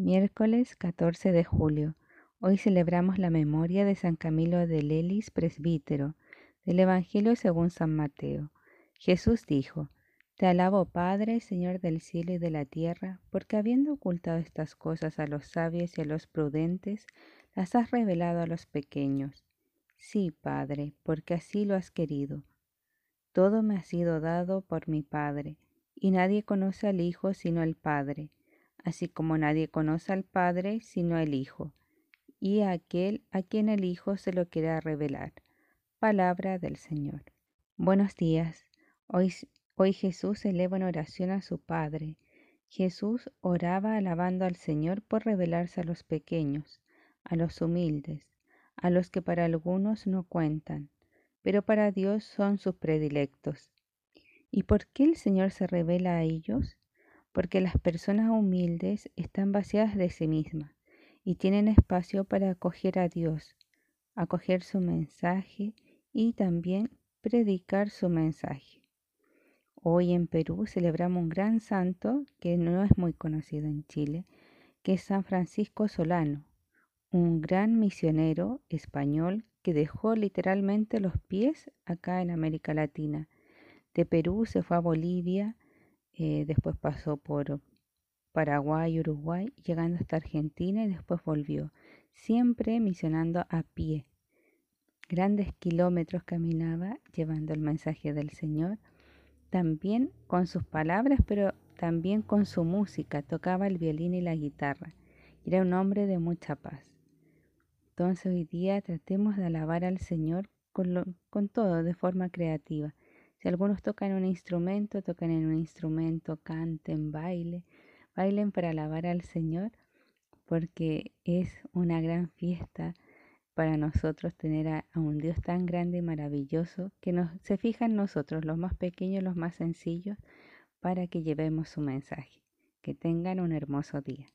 Miércoles 14 de julio. Hoy celebramos la memoria de San Camilo de Lelis, presbítero, del Evangelio según San Mateo. Jesús dijo, Te alabo Padre, Señor del cielo y de la tierra, porque habiendo ocultado estas cosas a los sabios y a los prudentes, las has revelado a los pequeños. Sí, Padre, porque así lo has querido. Todo me ha sido dado por mi Padre, y nadie conoce al Hijo sino el Padre así como nadie conoce al Padre sino el Hijo, y a aquel a quien el Hijo se lo quiera revelar. Palabra del Señor. Buenos días. Hoy, hoy Jesús eleva en oración a su Padre. Jesús oraba alabando al Señor por revelarse a los pequeños, a los humildes, a los que para algunos no cuentan, pero para Dios son sus predilectos. ¿Y por qué el Señor se revela a ellos? Porque las personas humildes están vaciadas de sí mismas y tienen espacio para acoger a Dios, acoger su mensaje y también predicar su mensaje. Hoy en Perú celebramos un gran santo que no es muy conocido en Chile, que es San Francisco Solano, un gran misionero español que dejó literalmente los pies acá en América Latina. De Perú se fue a Bolivia, eh, después pasó por Paraguay, Uruguay, llegando hasta Argentina y después volvió, siempre misionando a pie. Grandes kilómetros caminaba llevando el mensaje del Señor, también con sus palabras, pero también con su música, tocaba el violín y la guitarra. Era un hombre de mucha paz. Entonces hoy día tratemos de alabar al Señor con, con todo, de forma creativa si algunos tocan un instrumento, tocan en un instrumento, canten, bailen, bailen para alabar al Señor, porque es una gran fiesta para nosotros tener a, un Dios tan grande y maravilloso que nos, se fija en nosotros, los más pequeños, los más sencillos, para que llevemos su mensaje. Que tengan un hermoso día.